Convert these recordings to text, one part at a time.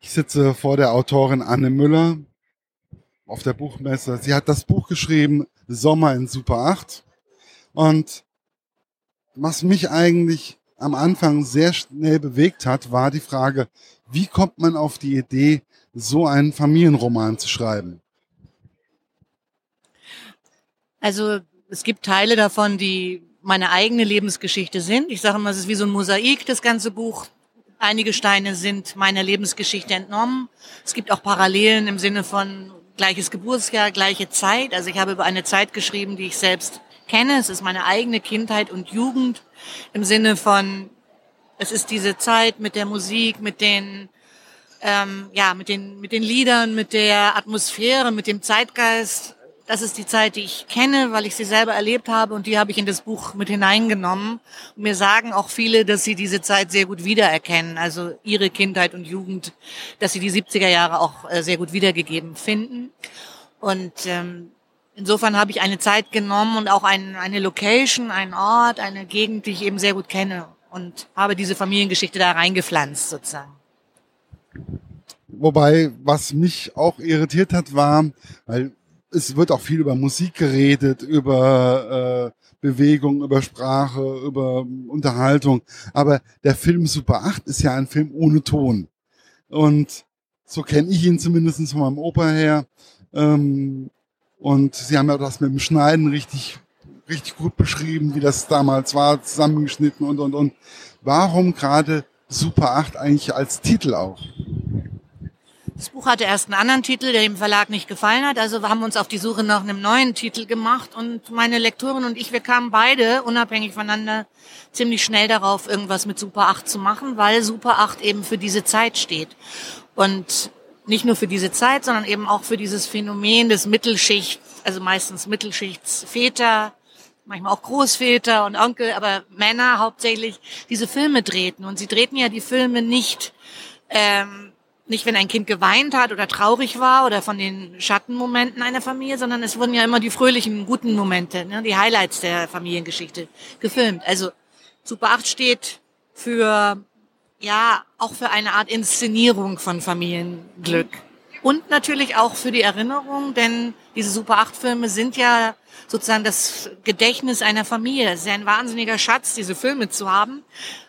Ich sitze vor der Autorin Anne Müller auf der Buchmesse. Sie hat das Buch geschrieben, Sommer in Super 8. Und was mich eigentlich am Anfang sehr schnell bewegt hat, war die Frage, wie kommt man auf die Idee, so einen Familienroman zu schreiben? Also es gibt Teile davon, die meine eigene Lebensgeschichte sind. Ich sage immer, es ist wie so ein Mosaik, das ganze Buch. Einige Steine sind meiner Lebensgeschichte entnommen. Es gibt auch Parallelen im Sinne von gleiches Geburtsjahr, gleiche Zeit. Also ich habe über eine Zeit geschrieben, die ich selbst kenne. Es ist meine eigene Kindheit und Jugend im Sinne von, es ist diese Zeit mit der Musik, mit den, ähm, ja, mit den, mit den Liedern, mit der Atmosphäre, mit dem Zeitgeist. Das ist die Zeit, die ich kenne, weil ich sie selber erlebt habe und die habe ich in das Buch mit hineingenommen. Und mir sagen auch viele, dass sie diese Zeit sehr gut wiedererkennen, also ihre Kindheit und Jugend, dass sie die 70er Jahre auch äh, sehr gut wiedergegeben finden. Und ähm, insofern habe ich eine Zeit genommen und auch ein, eine Location, einen Ort, eine Gegend, die ich eben sehr gut kenne und habe diese Familiengeschichte da reingepflanzt sozusagen. Wobei, was mich auch irritiert hat, war, weil es wird auch viel über Musik geredet, über äh, Bewegung, über Sprache, über Unterhaltung. Aber der Film Super 8 ist ja ein Film ohne Ton. Und so kenne ich ihn zumindest von meinem Opa her. Ähm, und sie haben ja das mit dem Schneiden richtig, richtig gut beschrieben, wie das damals war, zusammengeschnitten und, und, und. Warum gerade Super 8 eigentlich als Titel auch? Das Buch hatte erst einen anderen Titel, der dem Verlag nicht gefallen hat. Also wir haben uns auf die Suche nach einem neuen Titel gemacht und meine Lektorin und ich, wir kamen beide unabhängig voneinander ziemlich schnell darauf, irgendwas mit Super 8 zu machen, weil Super 8 eben für diese Zeit steht. Und nicht nur für diese Zeit, sondern eben auch für dieses Phänomen des Mittelschichts, also meistens Mittelschichtsväter, manchmal auch Großväter und Onkel, aber Männer hauptsächlich diese Filme drehten. Und sie drehten ja die Filme nicht ähm, nicht, wenn ein Kind geweint hat oder traurig war oder von den Schattenmomenten einer Familie, sondern es wurden ja immer die fröhlichen, guten Momente, ne, die Highlights der Familiengeschichte gefilmt. Also Super 8 steht für, ja, auch für eine Art Inszenierung von Familienglück. Und natürlich auch für die Erinnerung, denn diese Super 8 Filme sind ja sozusagen das Gedächtnis einer Familie. Es ist ja ein wahnsinniger Schatz, diese Filme zu haben.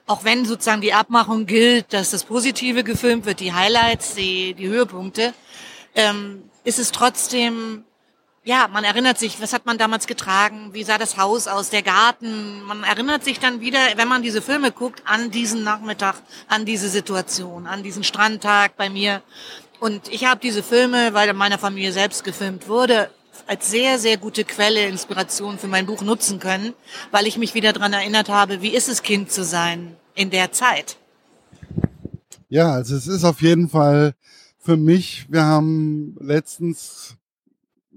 Auch wenn sozusagen die Abmachung gilt, dass das Positive gefilmt wird, die Highlights, die, die Höhepunkte, ähm, ist es trotzdem, ja, man erinnert sich, was hat man damals getragen, wie sah das Haus aus, der Garten. Man erinnert sich dann wieder, wenn man diese Filme guckt, an diesen Nachmittag, an diese Situation, an diesen Strandtag bei mir. Und ich habe diese Filme, weil in meiner Familie selbst gefilmt wurde, als sehr, sehr gute Quelle, Inspiration für mein Buch nutzen können, weil ich mich wieder daran erinnert habe, wie ist es, Kind zu sein in der Zeit. Ja, also es ist auf jeden Fall für mich, wir haben letztens,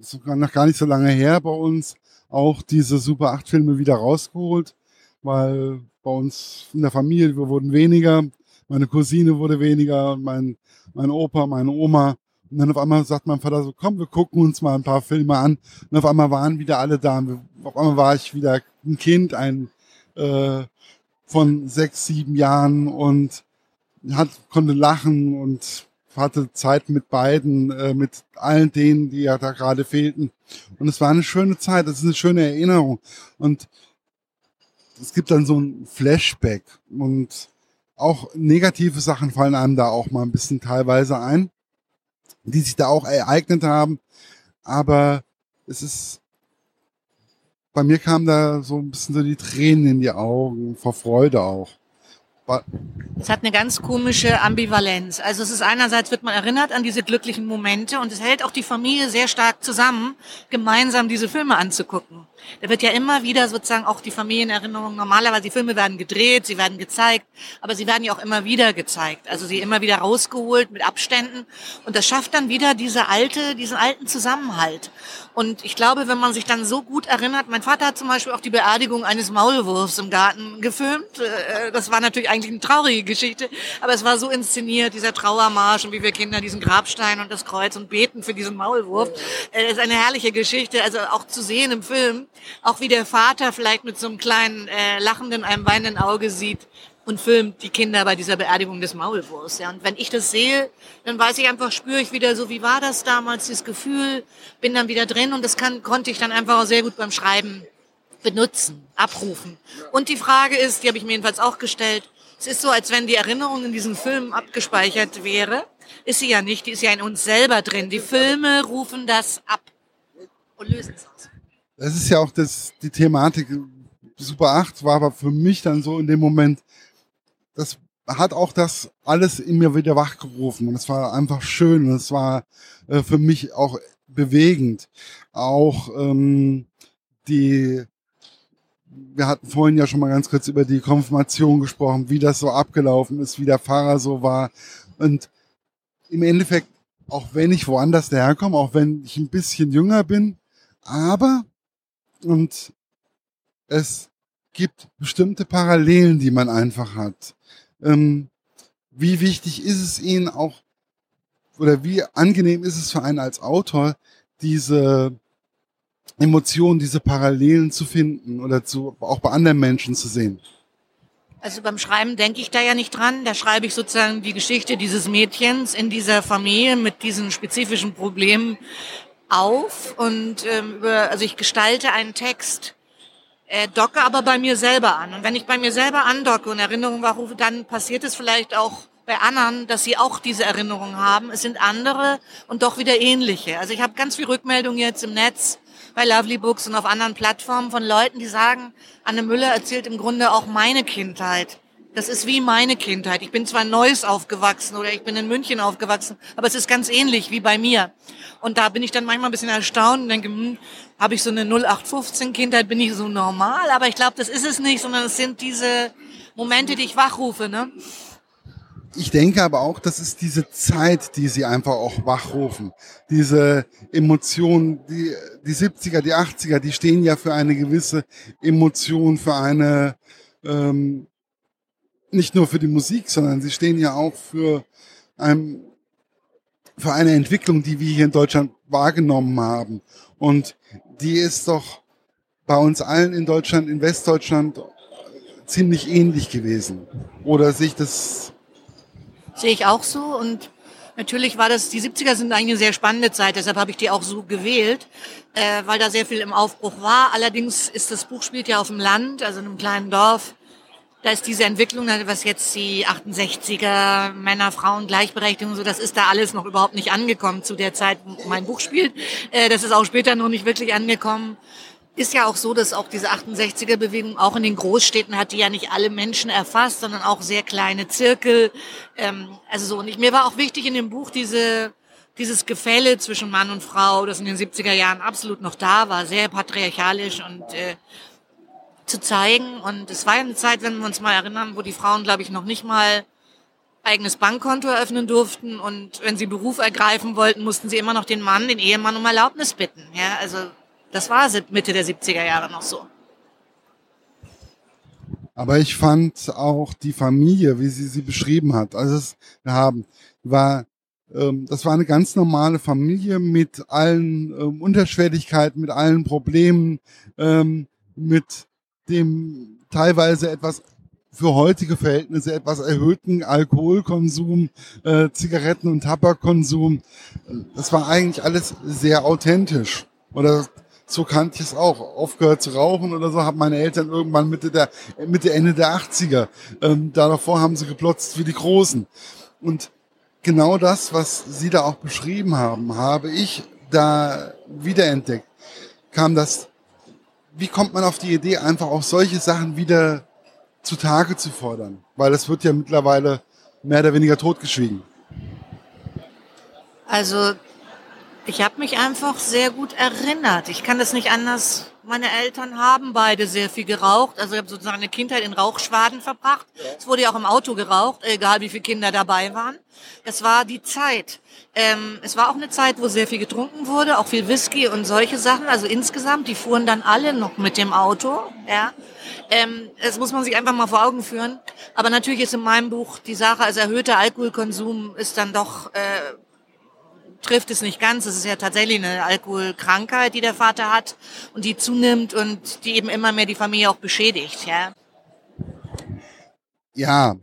sogar noch gar nicht so lange her bei uns, auch diese Super 8 Filme wieder rausgeholt, weil bei uns in der Familie, wir wurden weniger, meine Cousine wurde weniger, mein, mein Opa, meine Oma. Und dann auf einmal sagt mein Vater so, komm, wir gucken uns mal ein paar Filme an. Und auf einmal waren wieder alle da. Und auf einmal war ich wieder ein Kind, ein äh, von sechs, sieben Jahren und hat, konnte lachen und hatte Zeit mit beiden, äh, mit allen denen, die ja da gerade fehlten. Und es war eine schöne Zeit, es ist eine schöne Erinnerung. Und es gibt dann so ein Flashback und auch negative Sachen fallen einem da auch mal ein bisschen teilweise ein die sich da auch ereignet haben. Aber es ist, bei mir kamen da so ein bisschen so die Tränen in die Augen, vor Freude auch. Es hat eine ganz komische Ambivalenz. Also es ist einerseits wird man erinnert an diese glücklichen Momente und es hält auch die Familie sehr stark zusammen, gemeinsam diese Filme anzugucken. Da wird ja immer wieder sozusagen auch die Familienerinnerung, normalerweise die Filme werden gedreht, sie werden gezeigt, aber sie werden ja auch immer wieder gezeigt. Also sie immer wieder rausgeholt mit Abständen und das schafft dann wieder diese alte, diesen alten Zusammenhalt. Und ich glaube, wenn man sich dann so gut erinnert, mein Vater hat zum Beispiel auch die Beerdigung eines Maulwurfs im Garten gefilmt. Äh, das war natürlich eigentlich eine traurige Geschichte, aber es war so inszeniert, dieser Trauermarsch und wie wir Kinder diesen Grabstein und das Kreuz und beten für diesen Maulwurf. Äh, ist eine herrliche Geschichte, also auch zu sehen im Film, auch wie der Vater vielleicht mit so einem kleinen äh, lachenden, einem weinenden Auge sieht, und filmt die Kinder bei dieser Beerdigung des Maulwurfs. Ja. Und wenn ich das sehe, dann weiß ich einfach, spüre ich wieder so, wie war das damals, dieses Gefühl, bin dann wieder drin und das kann, konnte ich dann einfach auch sehr gut beim Schreiben benutzen, abrufen. Und die Frage ist, die habe ich mir jedenfalls auch gestellt, es ist so, als wenn die Erinnerung in diesen Filmen abgespeichert wäre. Ist sie ja nicht, die ist ja in uns selber drin. Die Filme rufen das ab und lösen es aus. Das ist ja auch das, die Thematik. Super 8 war aber für mich dann so in dem Moment, das hat auch das alles in mir wieder wachgerufen und es war einfach schön und es war äh, für mich auch bewegend. Auch ähm, die, wir hatten vorhin ja schon mal ganz kurz über die Konfirmation gesprochen, wie das so abgelaufen ist, wie der Pfarrer so war und im Endeffekt, auch wenn ich woanders herkomme, auch wenn ich ein bisschen jünger bin, aber und es gibt bestimmte Parallelen, die man einfach hat ähm, wie wichtig ist es Ihnen auch, oder wie angenehm ist es für einen als Autor, diese Emotionen, diese Parallelen zu finden oder zu, auch bei anderen Menschen zu sehen? Also beim Schreiben denke ich da ja nicht dran. Da schreibe ich sozusagen die Geschichte dieses Mädchens in dieser Familie mit diesen spezifischen Problemen auf und ähm, über, also ich gestalte einen Text äh, docke aber bei mir selber an. Und wenn ich bei mir selber andocke und Erinnerungen wachrufe, dann passiert es vielleicht auch bei anderen, dass sie auch diese Erinnerungen haben. Es sind andere und doch wieder ähnliche. Also ich habe ganz viel Rückmeldungen jetzt im Netz bei Lovely Books und auf anderen Plattformen von Leuten, die sagen, Anne Müller erzählt im Grunde auch meine Kindheit. Das ist wie meine Kindheit. Ich bin zwar in Neuss aufgewachsen oder ich bin in München aufgewachsen, aber es ist ganz ähnlich wie bei mir. Und da bin ich dann manchmal ein bisschen erstaunt und denke, hm, habe ich so eine 0815 Kindheit, bin ich so normal? Aber ich glaube, das ist es nicht, sondern es sind diese Momente, die ich wachrufe. Ne? Ich denke aber auch, das ist diese Zeit, die sie einfach auch wachrufen. Diese Emotionen, die, die 70er, die 80er, die stehen ja für eine gewisse Emotion, für eine ähm, nicht nur für die Musik, sondern sie stehen ja auch für, ein, für eine Entwicklung, die wir hier in Deutschland wahrgenommen haben. Und die ist doch bei uns allen in Deutschland, in Westdeutschland ziemlich ähnlich gewesen. Oder sehe ich das? Sehe ich auch so und Natürlich war das, die 70er sind eigentlich eine sehr spannende Zeit, deshalb habe ich die auch so gewählt, äh, weil da sehr viel im Aufbruch war. Allerdings ist das Buch spielt ja auf dem Land, also in einem kleinen Dorf da ist diese Entwicklung, was jetzt die 68er Männer, Frauen, Gleichberechtigung, so, das ist da alles noch überhaupt nicht angekommen zu der Zeit, wo mein Buch spielt. Äh, das ist auch später noch nicht wirklich angekommen. Ist ja auch so, dass auch diese 68er Bewegung auch in den Großstädten hat die ja nicht alle Menschen erfasst, sondern auch sehr kleine Zirkel. Ähm, also so. Und ich, mir war auch wichtig in dem Buch diese, dieses Gefälle zwischen Mann und Frau, das in den 70er Jahren absolut noch da war, sehr patriarchalisch und äh, zu zeigen. Und es war eine Zeit, wenn wir uns mal erinnern, wo die Frauen, glaube ich, noch nicht mal eigenes Bankkonto eröffnen durften und wenn sie Beruf ergreifen wollten, mussten sie immer noch den Mann, den Ehemann um Erlaubnis bitten. Ja, also das war Mitte der 70er Jahre noch so. Aber ich fand auch die Familie, wie sie sie beschrieben hat, also es, wir haben, war, ähm, das war eine ganz normale Familie mit allen ähm, Unterschwelligkeiten, mit allen Problemen, ähm, mit dem teilweise etwas für heutige Verhältnisse etwas erhöhten Alkoholkonsum, äh, Zigaretten- und Tabakkonsum. Das war eigentlich alles sehr authentisch. Oder so kannte ich es auch. Aufgehört zu rauchen oder so haben meine Eltern irgendwann Mitte der Mitte Ende der 80er. Ähm, davor haben sie geplotzt wie die Großen. Und genau das, was Sie da auch beschrieben haben, habe ich da wiederentdeckt. Kam das wie kommt man auf die Idee, einfach auch solche Sachen wieder zutage zu fordern? Weil das wird ja mittlerweile mehr oder weniger totgeschwiegen. Also ich habe mich einfach sehr gut erinnert. Ich kann das nicht anders. Meine Eltern haben beide sehr viel geraucht. Also ich habe sozusagen eine Kindheit in Rauchschwaden verbracht. Es wurde ja auch im Auto geraucht, egal wie viele Kinder dabei waren. Das war die Zeit. Ähm, es war auch eine Zeit, wo sehr viel getrunken wurde, auch viel Whisky und solche Sachen. Also insgesamt, die fuhren dann alle noch mit dem Auto. Ja, ähm, das muss man sich einfach mal vor Augen führen. Aber natürlich ist in meinem Buch die Sache, also erhöhter Alkoholkonsum ist dann doch äh, trifft es nicht ganz. Es ist ja tatsächlich eine Alkoholkrankheit, die der Vater hat und die zunimmt und die eben immer mehr die Familie auch beschädigt. Ja. Ja,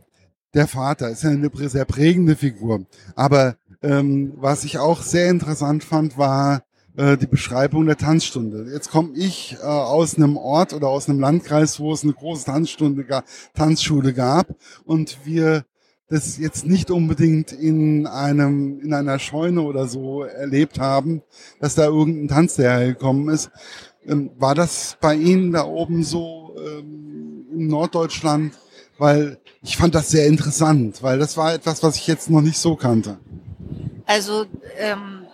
der Vater ist ja eine sehr prägende Figur. Aber ähm, was ich auch sehr interessant fand, war äh, die Beschreibung der Tanzstunde. Jetzt komme ich äh, aus einem Ort oder aus einem Landkreis, wo es eine große Tanzstunde, Tanzschule gab und wir das jetzt nicht unbedingt in einem in einer Scheune oder so erlebt haben, dass da irgendein Tanz hergekommen ist. Ähm, war das bei Ihnen da oben so ähm, in Norddeutschland? Weil ich fand das sehr interessant, weil das war etwas, was ich jetzt noch nicht so kannte. Also ähm,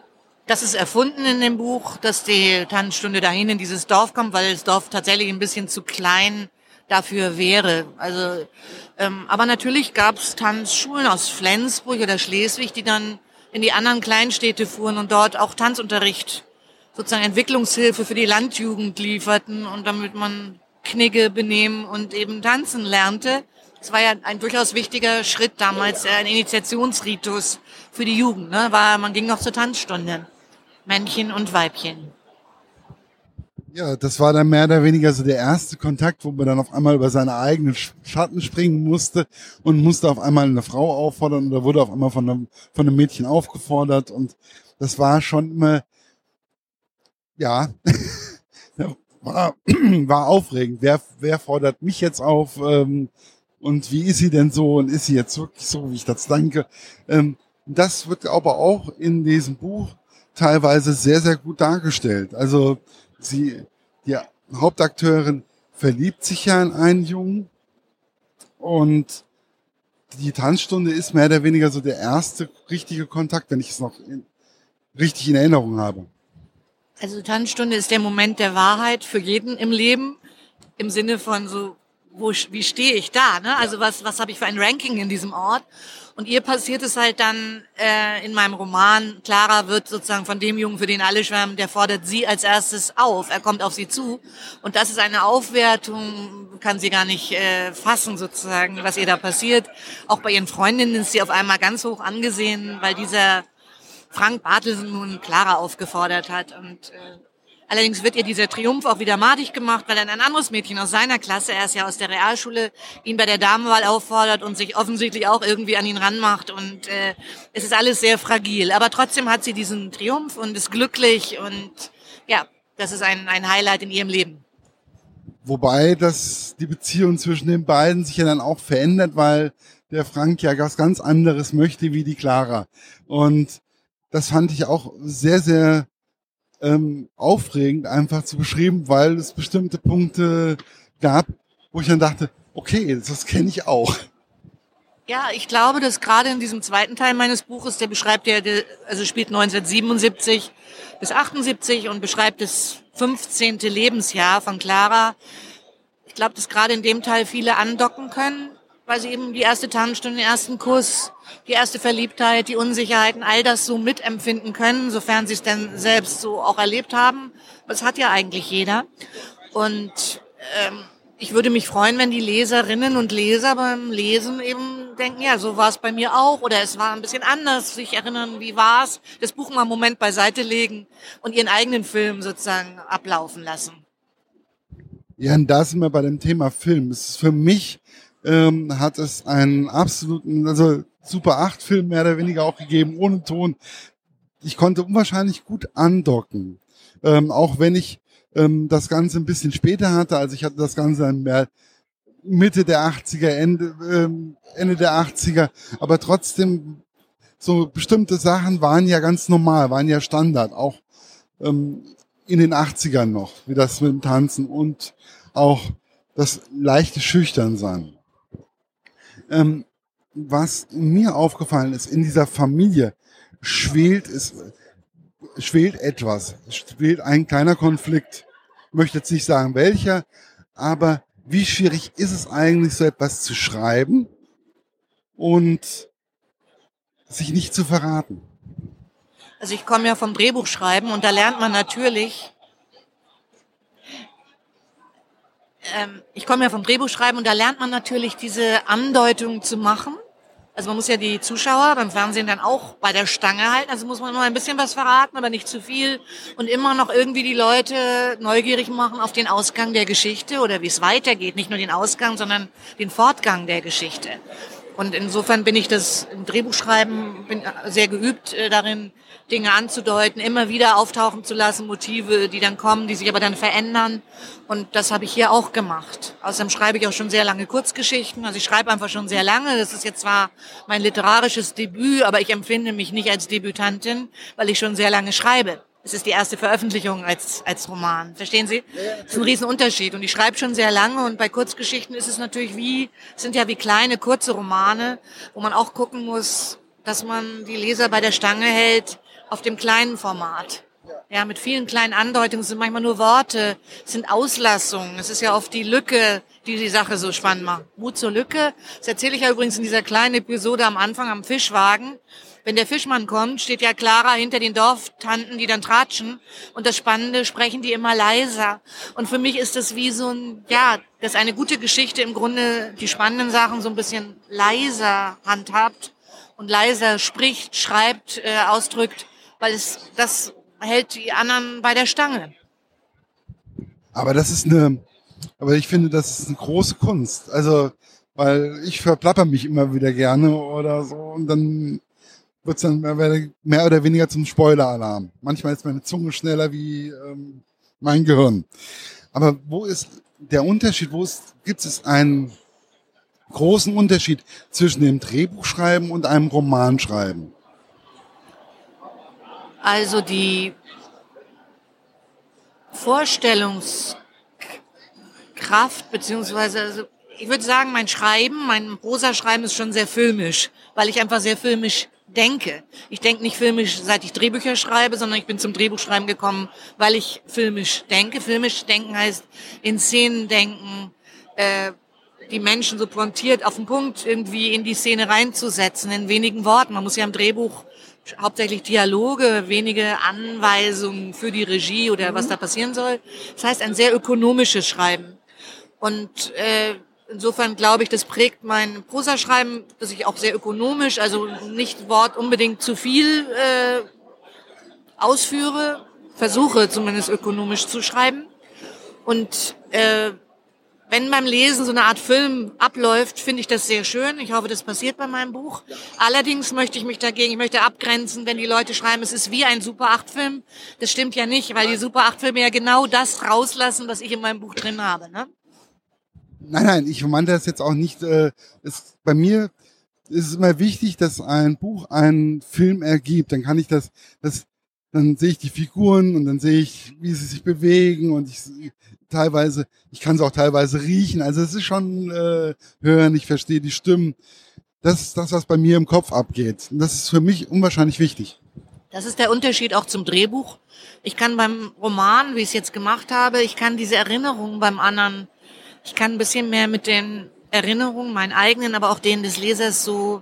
das ist erfunden in dem Buch, dass die Tanzstunde dahin in dieses Dorf kommt, weil das Dorf tatsächlich ein bisschen zu klein dafür wäre. Also, ähm, aber natürlich gab es Tanzschulen aus Flensburg oder Schleswig, die dann in die anderen Kleinstädte fuhren und dort auch Tanzunterricht, sozusagen Entwicklungshilfe für die Landjugend lieferten und damit man Knigge benehmen und eben tanzen lernte. Das war ja ein durchaus wichtiger Schritt damals, äh, ein Initiationsritus für die Jugend. Ne? War, man ging noch zur Tanzstunde. Männchen und Weibchen. Ja, das war dann mehr oder weniger so der erste Kontakt, wo man dann auf einmal über seine eigenen Schatten springen musste und musste auf einmal eine Frau auffordern oder wurde auf einmal von einem, von einem Mädchen aufgefordert und das war schon immer, ja, war, war aufregend. Wer, wer fordert mich jetzt auf? Ähm, und wie ist sie denn so und ist sie jetzt wirklich so, wie ich das denke. Ähm, das wird aber auch in diesem Buch teilweise sehr, sehr gut dargestellt. Also sie, die Hauptakteurin verliebt sich ja in einen Jungen und die Tanzstunde ist mehr oder weniger so der erste richtige Kontakt, wenn ich es noch in, richtig in Erinnerung habe. Also Tanzstunde ist der Moment der Wahrheit für jeden im Leben, im Sinne von so wo, wie stehe ich da? Ne? Also was, was habe ich für ein Ranking in diesem Ort? Und ihr passiert es halt dann äh, in meinem Roman. Clara wird sozusagen von dem Jungen, für den alle schwärmen, der fordert sie als erstes auf. Er kommt auf sie zu. Und das ist eine Aufwertung, kann sie gar nicht äh, fassen sozusagen, was ihr da passiert. Auch bei ihren Freundinnen ist sie auf einmal ganz hoch angesehen, weil dieser Frank Bartelsen nun Clara aufgefordert hat. Und äh, Allerdings wird ihr dieser Triumph auch wieder madig gemacht, weil dann ein anderes Mädchen aus seiner Klasse, er ist ja aus der Realschule, ihn bei der Damenwahl auffordert und sich offensichtlich auch irgendwie an ihn ranmacht. Und äh, es ist alles sehr fragil. Aber trotzdem hat sie diesen Triumph und ist glücklich und ja, das ist ein, ein Highlight in ihrem Leben. Wobei das die Beziehung zwischen den beiden sich ja dann auch verändert, weil der Frank ja was ganz anderes möchte wie die Clara. Und das fand ich auch sehr, sehr ähm, aufregend einfach zu beschreiben, weil es bestimmte Punkte gab, wo ich dann dachte, okay, das kenne ich auch. Ja, ich glaube, dass gerade in diesem zweiten Teil meines Buches, der beschreibt ja, also spielt 1977 bis 78 und beschreibt das 15. Lebensjahr von Clara. Ich glaube, dass gerade in dem Teil viele andocken können, weil sie eben die erste Tanzstunde, den ersten Kuss, die erste Verliebtheit, die Unsicherheiten, all das so mitempfinden können, sofern sie es denn selbst so auch erlebt haben. Das hat ja eigentlich jeder. Und ähm, ich würde mich freuen, wenn die Leserinnen und Leser beim Lesen eben denken, ja, so war es bei mir auch oder es war ein bisschen anders, sich erinnern, wie war es, das Buch mal einen Moment beiseite legen und ihren eigenen Film sozusagen ablaufen lassen. Ja, und da sind wir bei dem Thema Film. Es ist für mich ähm, hat es einen absoluten, also Super 8 Film mehr oder weniger auch gegeben, ohne Ton. Ich konnte unwahrscheinlich gut andocken. Ähm, auch wenn ich ähm, das Ganze ein bisschen später hatte, also ich hatte das Ganze mehr Mitte der 80er, Ende, ähm, Ende der 80er, aber trotzdem so bestimmte Sachen waren ja ganz normal, waren ja Standard, auch ähm, in den 80ern noch, wie das mit dem Tanzen und auch das leichte Schüchternsein. Ähm, was mir aufgefallen ist, in dieser Familie schwelt es, schwelt etwas, schwelt ein kleiner Konflikt. Ich möchte jetzt nicht sagen welcher, aber wie schwierig ist es eigentlich, so etwas zu schreiben und sich nicht zu verraten? Also ich komme ja vom Drehbuchschreiben und da lernt man natürlich, ähm, ich komme ja vom Drehbuchschreiben und da lernt man natürlich diese Andeutung zu machen Also man muss ja die Zuschauer beim Fernsehen dann auch bei der Stange halten. Also muss man immer ein bisschen was verraten, aber nicht zu viel. Und immer noch irgendwie die Leute neugierig machen auf den Ausgang der Geschichte oder wie es weitergeht. Nicht nur den Ausgang, sondern den Fortgang der Geschichte. Und insofern bin ich das im Drehbuchschreiben bin sehr geübt äh, darin, Dinge anzudeuten, immer wieder auftauchen zu lassen, Motive, die dann kommen, die sich aber dann verändern. Und das habe ich hier auch gemacht. Außerdem schreibe ich auch schon sehr lange Kurzgeschichten. Also ich schreibe einfach schon sehr lange. Das ist jetzt zwar mein literarisches Debüt, aber ich empfinde mich nicht als Debütantin, weil ich schon sehr lange schreibe. Es ist die erste Veröffentlichung als, als Roman. Verstehen Sie? Das ist ein Riesenunterschied. Und ich schreibe schon sehr lange und bei Kurzgeschichten ist es natürlich wie, sind ja wie kleine, kurze Romane, wo man auch gucken muss, dass man die Leser bei der Stange hält, auf dem kleinen Format. Ja, mit vielen kleinen Andeutungen sind manchmal nur Worte, sind Auslassungen. Es ist ja oft die Lücke, die die Sache so spannend macht. Mut zur Lücke. Das erzähle ich ja übrigens in dieser kleinen Episode am Anfang am Fischwagen. Wenn der Fischmann kommt, steht ja Clara hinter den Dorftanten, die dann tratschen. Und das Spannende, sprechen die immer leiser. Und für mich ist das wie so ein, ja, dass eine gute Geschichte im Grunde die spannenden Sachen so ein bisschen leiser handhabt und leiser spricht, schreibt, äh, ausdrückt weil es das hält die anderen bei der Stange. Aber das ist eine, aber ich finde, das ist eine große Kunst. Also, weil ich verplapper mich immer wieder gerne oder so und dann wird's dann mehr oder weniger zum Spoiler-Alarm. Manchmal ist meine Zunge schneller wie ähm, mein Gehirn. Aber wo ist der Unterschied? Wo ist, gibt es einen großen Unterschied zwischen dem Drehbuchschreiben und einem Romanschreiben? Also die Vorstellungskraft, beziehungsweise, also ich würde sagen, mein Schreiben, mein Prosa-Schreiben ist schon sehr filmisch, weil ich einfach sehr filmisch denke. Ich denke nicht filmisch, seit ich Drehbücher schreibe, sondern ich bin zum Drehbuchschreiben gekommen, weil ich filmisch denke. Filmisch denken heißt in Szenen denken, äh, die Menschen so pointiert auf den Punkt irgendwie in die Szene reinzusetzen, in wenigen Worten. Man muss ja im Drehbuch hauptsächlich Dialoge, wenige Anweisungen für die Regie oder was da passieren soll. Das heißt, ein sehr ökonomisches Schreiben. Und äh, insofern glaube ich, das prägt mein Prosaschreiben, dass ich auch sehr ökonomisch, also nicht Wort unbedingt zu viel äh, ausführe, versuche zumindest ökonomisch zu schreiben. Und äh, wenn beim Lesen so eine Art Film abläuft, finde ich das sehr schön. Ich hoffe, das passiert bei meinem Buch. Allerdings möchte ich mich dagegen, ich möchte abgrenzen, wenn die Leute schreiben, es ist wie ein Super 8 Film. Das stimmt ja nicht, weil die Super 8 Filme ja genau das rauslassen, was ich in meinem Buch drin habe. Ne? Nein, nein, ich meinte das jetzt auch nicht. Äh, es, bei mir ist es immer wichtig, dass ein Buch einen Film ergibt. Dann kann ich das, das dann sehe ich die Figuren und dann sehe ich, wie sie sich bewegen und ich teilweise, ich kann sie auch teilweise riechen. Also es ist schon äh, hören, ich verstehe die Stimmen. Das ist das, was bei mir im Kopf abgeht. Und das ist für mich unwahrscheinlich wichtig. Das ist der Unterschied auch zum Drehbuch. Ich kann beim Roman, wie ich es jetzt gemacht habe, ich kann diese Erinnerungen beim anderen, ich kann ein bisschen mehr mit den Erinnerungen, meinen eigenen, aber auch denen des Lesers so,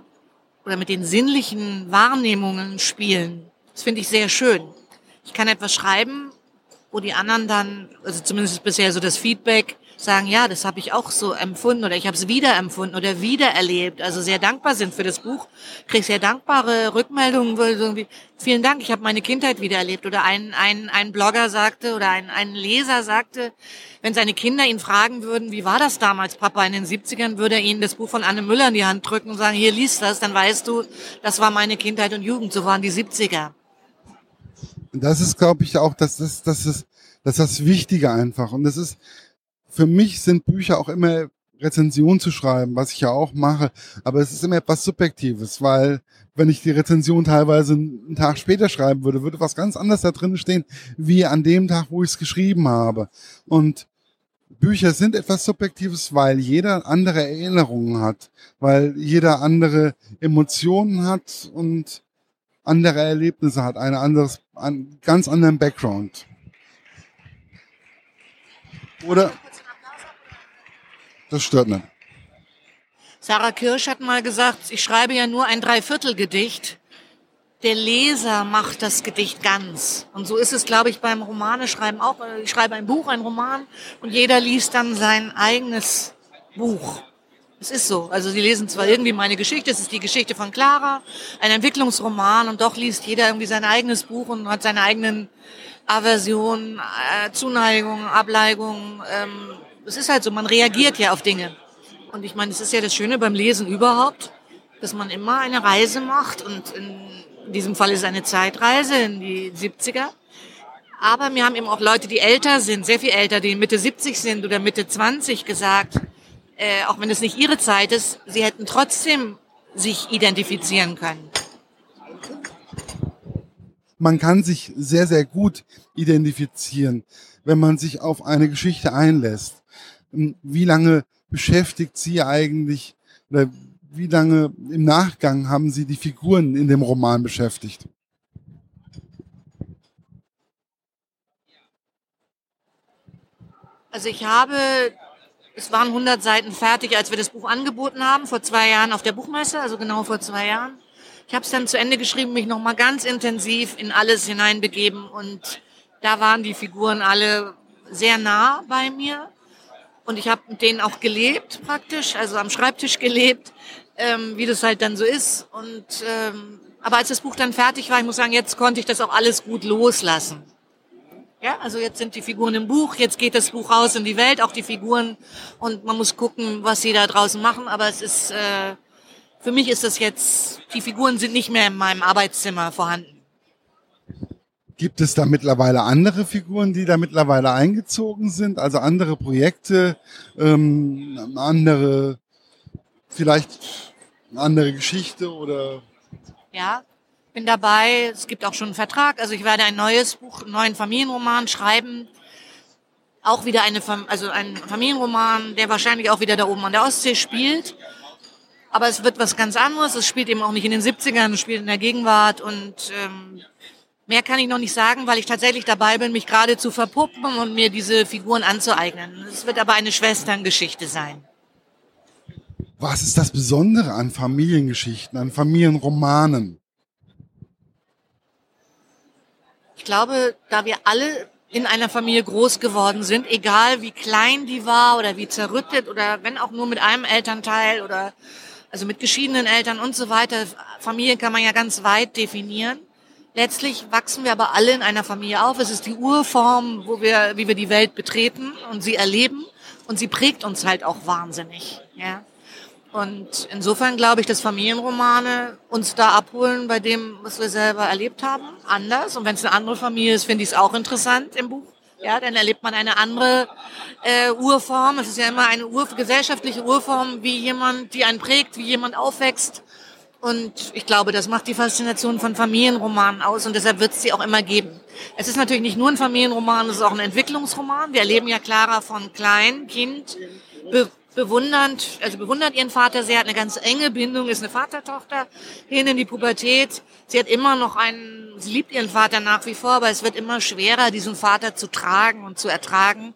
oder mit den sinnlichen Wahrnehmungen spielen. Das finde ich sehr schön. Ich kann etwas schreiben wo die anderen dann, also zumindest bisher so das Feedback, sagen, ja, das habe ich auch so empfunden oder ich habe es wiederempfunden oder wiedererlebt. Also sehr dankbar sind für das Buch. Krieg sehr dankbare Rückmeldungen, irgendwie, vielen Dank, ich habe meine Kindheit wiedererlebt. Oder ein, ein, ein Blogger sagte oder ein, ein Leser sagte, wenn seine Kinder ihn fragen würden, wie war das damals, Papa, in den 70ern, würde er ihnen das Buch von Anne Müller in die Hand drücken und sagen, hier liest das, dann weißt du, das war meine Kindheit und Jugend, so waren die 70er. Und das ist, glaube ich, auch, das, das, das ist, das ist das Wichtige einfach. Und das ist, für mich sind Bücher auch immer Rezension zu schreiben, was ich ja auch mache. Aber es ist immer etwas Subjektives, weil wenn ich die Rezension teilweise einen Tag später schreiben würde, würde was ganz anderes da drin stehen, wie an dem Tag, wo ich es geschrieben habe. Und Bücher sind etwas Subjektives, weil jeder andere Erinnerungen hat, weil jeder andere Emotionen hat und andere Erlebnisse hat, eine anderes, einen ganz anderen Background. Oder? Das stört nicht. Sarah Kirsch hat mal gesagt, ich schreibe ja nur ein Dreiviertelgedicht. Der Leser macht das Gedicht ganz. Und so ist es, glaube ich, beim Romaneschreiben auch. Ich schreibe ein Buch, ein Roman und jeder liest dann sein eigenes Buch. Es ist so. Also sie lesen zwar irgendwie meine Geschichte, es ist die Geschichte von Clara, ein Entwicklungsroman und doch liest jeder irgendwie sein eigenes Buch und hat seine eigenen Aversionen, äh, Zuneigung, Ableigung. Ähm, es ist halt so, man reagiert ja auf Dinge. Und ich meine, es ist ja das Schöne beim Lesen überhaupt, dass man immer eine Reise macht und in diesem Fall ist es eine Zeitreise in die 70er. Aber mir haben eben auch Leute, die älter sind, sehr viel älter, die Mitte 70 sind oder Mitte 20 gesagt, äh, auch wenn es nicht ihre Zeit ist, sie hätten trotzdem sich identifizieren können. Man kann sich sehr, sehr gut identifizieren, wenn man sich auf eine Geschichte einlässt. Wie lange beschäftigt Sie eigentlich oder wie lange im Nachgang haben Sie die Figuren in dem Roman beschäftigt? Also ich habe es waren 100 Seiten fertig, als wir das Buch angeboten haben, vor zwei Jahren auf der Buchmesse, also genau vor zwei Jahren. Ich habe es dann zu Ende geschrieben, mich nochmal ganz intensiv in alles hineinbegeben und da waren die Figuren alle sehr nah bei mir und ich habe mit denen auch gelebt praktisch, also am Schreibtisch gelebt, ähm, wie das halt dann so ist. Und ähm, aber als das Buch dann fertig war, ich muss sagen, jetzt konnte ich das auch alles gut loslassen. Ja, also jetzt sind die Figuren im Buch, jetzt geht das Buch raus in die Welt, auch die Figuren und man muss gucken, was sie da draußen machen. Aber es ist, äh, für mich ist das jetzt, die Figuren sind nicht mehr in meinem Arbeitszimmer vorhanden. Gibt es da mittlerweile andere Figuren, die da mittlerweile eingezogen sind? Also andere Projekte, ähm, andere, vielleicht eine andere Geschichte oder? Ja, bin dabei. Es gibt auch schon einen Vertrag. Also ich werde ein neues Buch, einen neuen Familienroman schreiben. Auch wieder eine, also ein Familienroman, der wahrscheinlich auch wieder da oben an der Ostsee spielt. Aber es wird was ganz anderes. Es spielt eben auch nicht in den 70ern, es spielt in der Gegenwart und ähm, mehr kann ich noch nicht sagen, weil ich tatsächlich dabei bin, mich gerade zu verpuppen und mir diese Figuren anzueignen. Es wird aber eine Schwesterngeschichte sein. Was ist das Besondere an Familiengeschichten, an Familienromanen? Ich glaube, da wir alle in einer Familie groß geworden sind, egal wie klein die war oder wie zerrüttet oder wenn auch nur mit einem Elternteil oder also mit geschiedenen Eltern und so weiter. Familie kann man ja ganz weit definieren. Letztlich wachsen wir aber alle in einer Familie auf. Es ist die Urform, wo wir, wie wir die Welt betreten und sie erleben und sie prägt uns halt auch wahnsinnig. Ja. Und insofern glaube ich, dass Familienromane uns da abholen bei dem, was wir selber erlebt haben, anders. Und wenn es eine andere Familie ist, finde ich es auch interessant im Buch. Ja, dann erlebt man eine andere äh, Urform. Es ist ja immer eine Ur gesellschaftliche Urform, wie jemand, die einen prägt, wie jemand aufwächst. Und ich glaube, das macht die Faszination von Familienromanen aus und deshalb wird es sie auch immer geben. Es ist natürlich nicht nur ein Familienroman, es ist auch ein Entwicklungsroman. Wir erleben ja Clara von klein, Kind, bewundernd, also bewundert ihren Vater sehr, hat eine ganz enge Bindung, ist eine Vatertochter, hin in die Pubertät. Sie hat immer noch einen, sie liebt ihren Vater nach wie vor, aber es wird immer schwerer, diesen Vater zu tragen und zu ertragen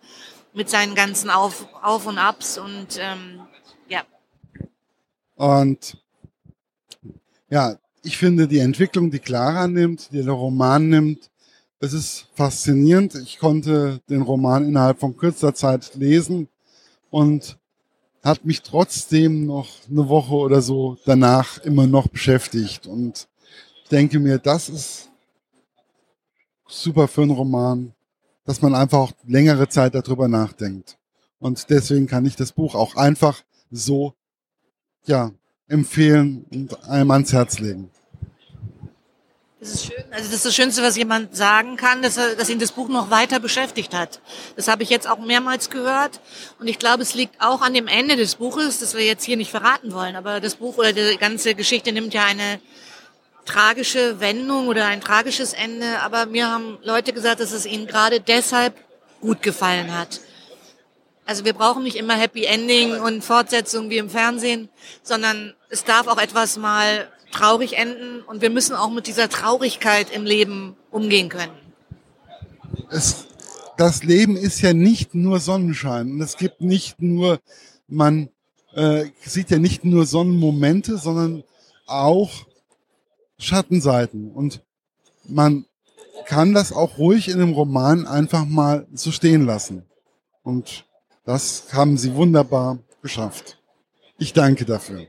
mit seinen ganzen Auf, Auf und Abs und ähm, ja. Und ja, ich finde die Entwicklung, die Clara nimmt, die der Roman nimmt, das ist faszinierend. Ich konnte den Roman innerhalb von kürzer Zeit lesen und hat mich trotzdem noch eine Woche oder so danach immer noch beschäftigt und denke mir, das ist super für einen Roman, dass man einfach auch längere Zeit darüber nachdenkt. Und deswegen kann ich das Buch auch einfach so, ja, empfehlen und einem ans Herz legen. Das ist schön. Also das ist das Schönste, was jemand sagen kann, dass, er, dass ihn das Buch noch weiter beschäftigt hat. Das habe ich jetzt auch mehrmals gehört. Und ich glaube, es liegt auch an dem Ende des Buches, das wir jetzt hier nicht verraten wollen. Aber das Buch oder die ganze Geschichte nimmt ja eine tragische Wendung oder ein tragisches Ende. Aber mir haben Leute gesagt, dass es ihnen gerade deshalb gut gefallen hat. Also wir brauchen nicht immer Happy Ending und Fortsetzung wie im Fernsehen, sondern es darf auch etwas mal traurig enden und wir müssen auch mit dieser Traurigkeit im Leben umgehen können. Es, das Leben ist ja nicht nur Sonnenschein und es gibt nicht nur, man äh, sieht ja nicht nur Sonnenmomente, sondern auch Schattenseiten und man kann das auch ruhig in einem Roman einfach mal so stehen lassen. Und das haben sie wunderbar geschafft. Ich danke dafür.